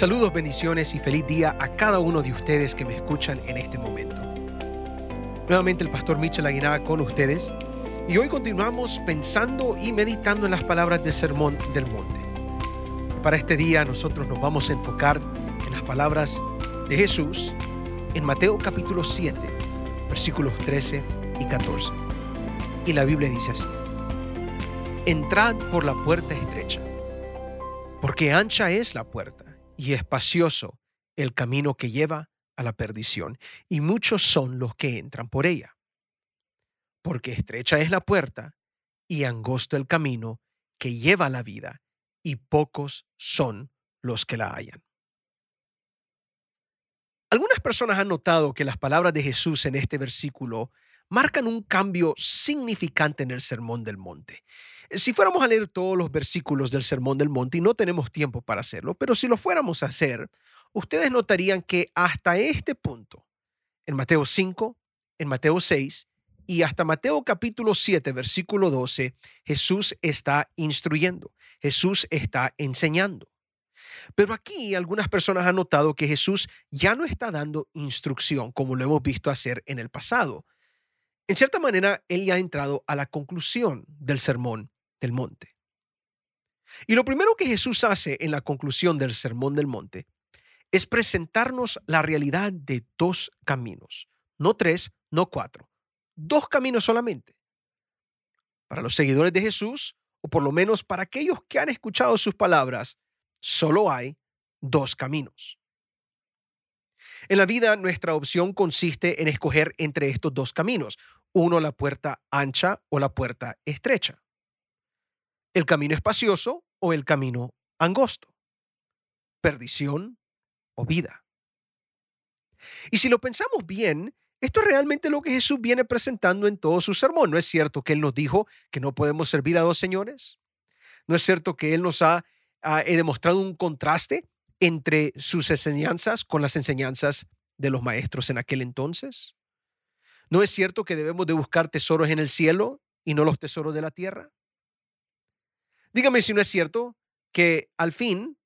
Saludos, bendiciones y feliz día a cada uno de ustedes que me escuchan en este momento. Nuevamente el pastor Michel Aguinaga con ustedes y hoy continuamos pensando y meditando en las palabras del Sermón del Monte. Para este día nosotros nos vamos a enfocar en las palabras de Jesús en Mateo capítulo 7, versículos 13 y 14. Y la Biblia dice así, Entrad por la puerta estrecha, porque ancha es la puerta y espacioso el camino que lleva a la perdición, y muchos son los que entran por ella. Porque estrecha es la puerta y angosto el camino que lleva a la vida, y pocos son los que la hallan. Algunas personas han notado que las palabras de Jesús en este versículo marcan un cambio significante en el Sermón del Monte. Si fuéramos a leer todos los versículos del Sermón del Monte, y no tenemos tiempo para hacerlo, pero si lo fuéramos a hacer, ustedes notarían que hasta este punto, en Mateo 5, en Mateo 6 y hasta Mateo capítulo 7, versículo 12, Jesús está instruyendo, Jesús está enseñando. Pero aquí algunas personas han notado que Jesús ya no está dando instrucción como lo hemos visto hacer en el pasado. En cierta manera, él ya ha entrado a la conclusión del sermón del monte. Y lo primero que Jesús hace en la conclusión del sermón del monte es presentarnos la realidad de dos caminos, no tres, no cuatro, dos caminos solamente. Para los seguidores de Jesús, o por lo menos para aquellos que han escuchado sus palabras, solo hay dos caminos. En la vida, nuestra opción consiste en escoger entre estos dos caminos, uno la puerta ancha o la puerta estrecha, el camino espacioso o el camino angosto, perdición o vida. Y si lo pensamos bien, esto es realmente lo que Jesús viene presentando en todo su sermón. ¿No es cierto que Él nos dijo que no podemos servir a dos señores? ¿No es cierto que Él nos ha, ha demostrado un contraste entre sus enseñanzas con las enseñanzas de los maestros en aquel entonces? ¿No es cierto que debemos de buscar tesoros en el cielo y no los tesoros de la tierra? Dígame si no es cierto que al fin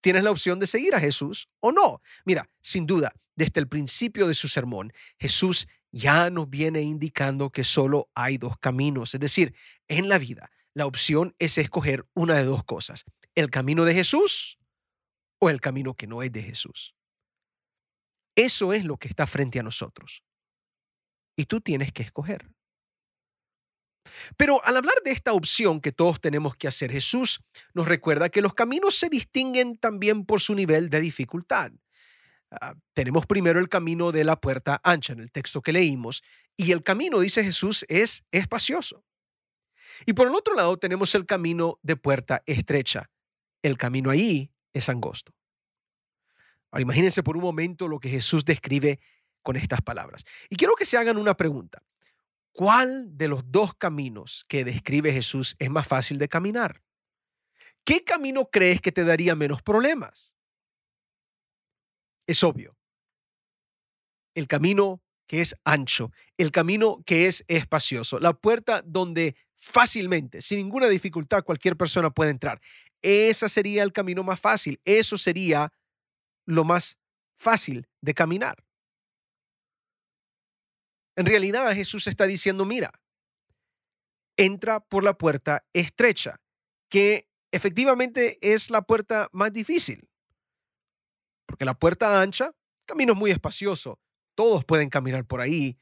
tienes la opción de seguir a Jesús o no. Mira, sin duda, desde el principio de su sermón, Jesús ya nos viene indicando que solo hay dos caminos. Es decir, en la vida, la opción es escoger una de dos cosas, el camino de Jesús o el camino que no es de Jesús. Eso es lo que está frente a nosotros. Y tú tienes que escoger. Pero al hablar de esta opción que todos tenemos que hacer, Jesús nos recuerda que los caminos se distinguen también por su nivel de dificultad. Ah, tenemos primero el camino de la puerta ancha en el texto que leímos, y el camino, dice Jesús, es espacioso. Y por el otro lado tenemos el camino de puerta estrecha. El camino ahí es angosto. Ahora imagínense por un momento lo que Jesús describe con estas palabras. Y quiero que se hagan una pregunta. ¿Cuál de los dos caminos que describe Jesús es más fácil de caminar? ¿Qué camino crees que te daría menos problemas? Es obvio. El camino que es ancho, el camino que es espacioso, la puerta donde fácilmente, sin ninguna dificultad, cualquier persona puede entrar. Ese sería el camino más fácil, eso sería lo más fácil de caminar. En realidad Jesús está diciendo, mira, entra por la puerta estrecha, que efectivamente es la puerta más difícil. Porque la puerta ancha, camino es muy espacioso, todos pueden caminar por ahí,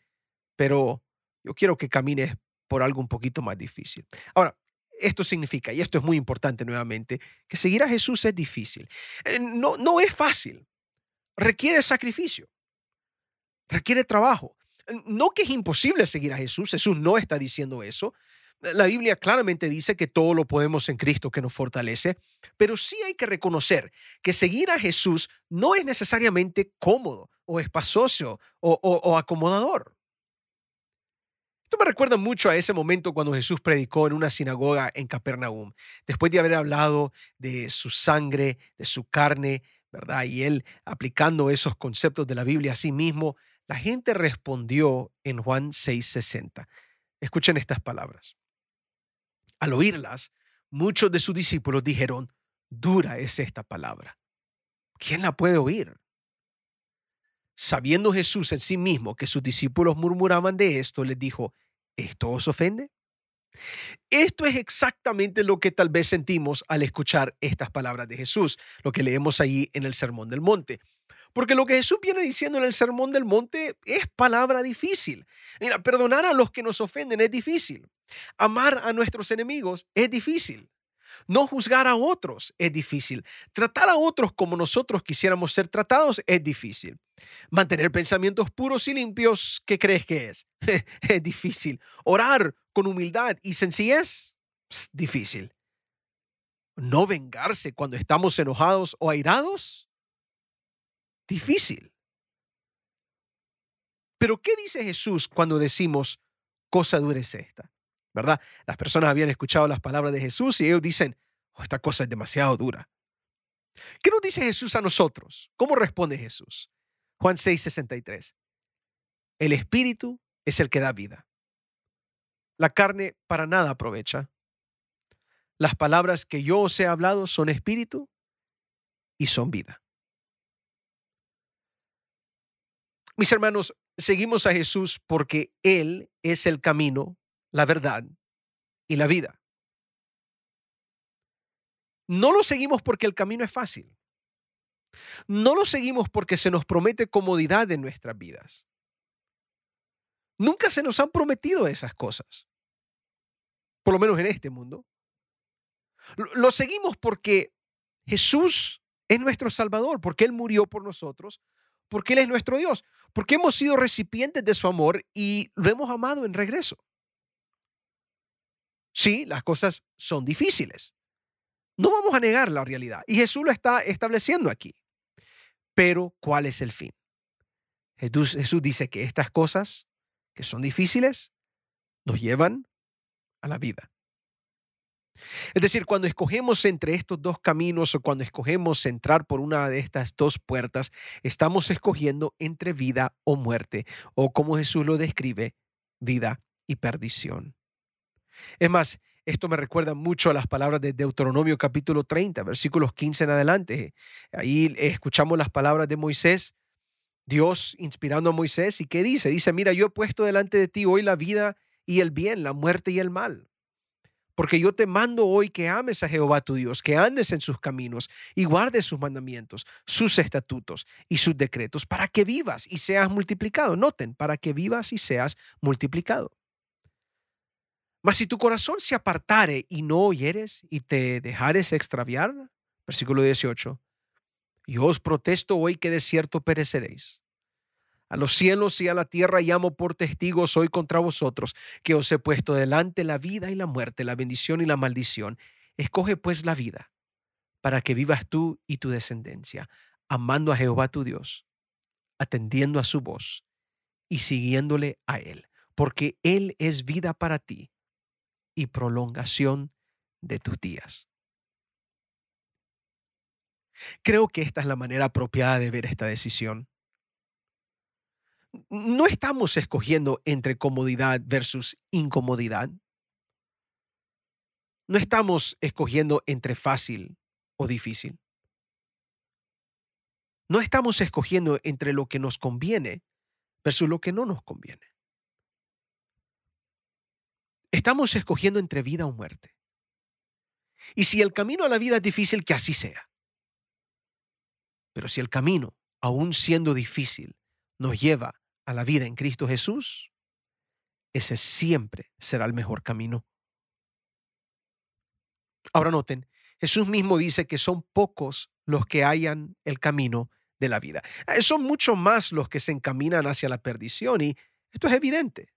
pero yo quiero que camines por algo un poquito más difícil. Ahora, esto significa, y esto es muy importante nuevamente, que seguir a Jesús es difícil. Eh, no, no es fácil. Requiere sacrificio. Requiere trabajo. No que es imposible seguir a Jesús, Jesús no está diciendo eso. La Biblia claramente dice que todo lo podemos en Cristo que nos fortalece, pero sí hay que reconocer que seguir a Jesús no es necesariamente cómodo o espacioso o, o acomodador. Esto me recuerda mucho a ese momento cuando Jesús predicó en una sinagoga en Capernaum, después de haber hablado de su sangre, de su carne, ¿verdad? Y él aplicando esos conceptos de la Biblia a sí mismo, la gente respondió en Juan 6:60. Escuchen estas palabras. Al oírlas, muchos de sus discípulos dijeron, dura es esta palabra. ¿quién la puede oír? Sabiendo Jesús en sí mismo que sus discípulos murmuraban de esto, les dijo, ¿esto os ofende? Esto es exactamente lo que tal vez sentimos al escuchar estas palabras de Jesús, lo que leemos ahí en el Sermón del Monte. Porque lo que Jesús viene diciendo en el Sermón del Monte es palabra difícil. Mira, perdonar a los que nos ofenden es difícil. Amar a nuestros enemigos es difícil. No juzgar a otros es difícil. Tratar a otros como nosotros quisiéramos ser tratados es difícil. Mantener pensamientos puros y limpios, ¿qué crees que es? es difícil. Orar con humildad y sencillez, difícil. No vengarse cuando estamos enojados o airados, difícil. Pero ¿qué dice Jesús cuando decimos cosa dura es esta? ¿verdad? Las personas habían escuchado las palabras de Jesús y ellos dicen, oh, esta cosa es demasiado dura. ¿Qué nos dice Jesús a nosotros? ¿Cómo responde Jesús? Juan 6, 63. El espíritu es el que da vida. La carne para nada aprovecha. Las palabras que yo os he hablado son espíritu y son vida. Mis hermanos, seguimos a Jesús porque Él es el camino, la verdad y la vida. No lo seguimos porque el camino es fácil. No lo seguimos porque se nos promete comodidad en nuestras vidas. Nunca se nos han prometido esas cosas, por lo menos en este mundo. Lo seguimos porque Jesús es nuestro Salvador, porque Él murió por nosotros, porque Él es nuestro Dios, porque hemos sido recipientes de su amor y lo hemos amado en regreso. Sí, las cosas son difíciles. No vamos a negar la realidad. Y Jesús lo está estableciendo aquí. Pero, ¿cuál es el fin? Jesús, Jesús dice que estas cosas que son difíciles nos llevan a la vida. Es decir, cuando escogemos entre estos dos caminos o cuando escogemos entrar por una de estas dos puertas, estamos escogiendo entre vida o muerte, o como Jesús lo describe, vida y perdición. Es más, esto me recuerda mucho a las palabras de Deuteronomio capítulo 30, versículos 15 en adelante. Ahí escuchamos las palabras de Moisés, Dios inspirando a Moisés, ¿y qué dice? Dice, mira, yo he puesto delante de ti hoy la vida y el bien, la muerte y el mal. Porque yo te mando hoy que ames a Jehová tu Dios, que andes en sus caminos y guardes sus mandamientos, sus estatutos y sus decretos, para que vivas y seas multiplicado. Noten, para que vivas y seas multiplicado. Mas si tu corazón se apartare y no oyeres y te dejares extraviar, versículo 18, yo os protesto hoy que de cierto pereceréis. A los cielos y a la tierra llamo por testigos hoy contra vosotros, que os he puesto delante la vida y la muerte, la bendición y la maldición. Escoge pues la vida, para que vivas tú y tu descendencia, amando a Jehová tu Dios, atendiendo a su voz y siguiéndole a Él, porque Él es vida para ti y prolongación de tus días. Creo que esta es la manera apropiada de ver esta decisión. No estamos escogiendo entre comodidad versus incomodidad. No estamos escogiendo entre fácil o difícil. No estamos escogiendo entre lo que nos conviene versus lo que no nos conviene. Estamos escogiendo entre vida o muerte. Y si el camino a la vida es difícil, que así sea. Pero si el camino, aún siendo difícil, nos lleva a la vida en Cristo Jesús, ese siempre será el mejor camino. Ahora noten, Jesús mismo dice que son pocos los que hallan el camino de la vida. Eh, son mucho más los que se encaminan hacia la perdición y esto es evidente.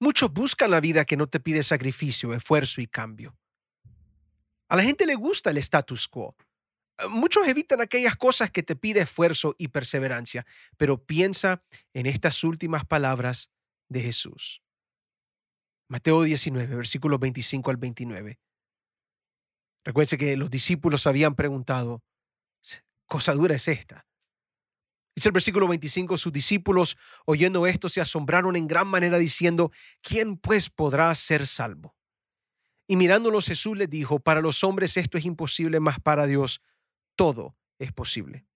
Muchos buscan la vida que no te pide sacrificio, esfuerzo y cambio. A la gente le gusta el status quo. Eh, muchos evitan aquellas cosas que te pide esfuerzo y perseverancia, pero piensa en estas últimas palabras de Jesús. Mateo 19, versículos 25 al 29. Recuerde que los discípulos habían preguntado, cosa dura es esta. Dice el versículo 25, sus discípulos oyendo esto se asombraron en gran manera diciendo, ¿quién pues podrá ser salvo? Y mirándolos Jesús les dijo, para los hombres esto es imposible, mas para Dios todo es posible.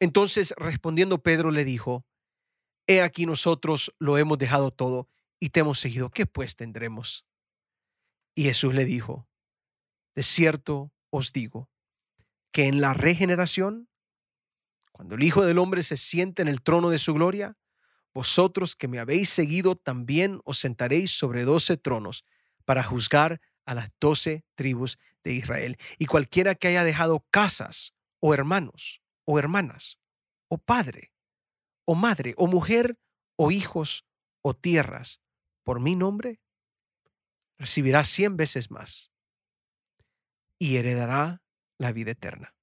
Entonces respondiendo Pedro le dijo, He aquí nosotros lo hemos dejado todo y te hemos seguido, ¿qué pues tendremos? Y Jesús le dijo, De cierto os digo, que en la regeneración, cuando el Hijo del Hombre se siente en el trono de su gloria, vosotros que me habéis seguido también os sentaréis sobre doce tronos para juzgar a las doce tribus de Israel. Y cualquiera que haya dejado casas o hermanos o hermanas o padre o madre, o mujer, o hijos, o tierras, por mi nombre, recibirá cien veces más y heredará la vida eterna.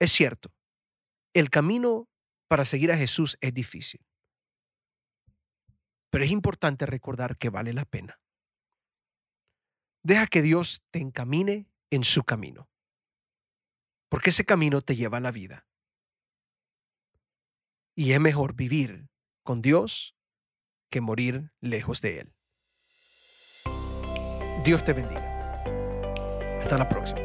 Es cierto, el camino para seguir a Jesús es difícil, pero es importante recordar que vale la pena. Deja que Dios te encamine en su camino, porque ese camino te lleva a la vida. Y es mejor vivir con Dios que morir lejos de Él. Dios te bendiga. Hasta la próxima.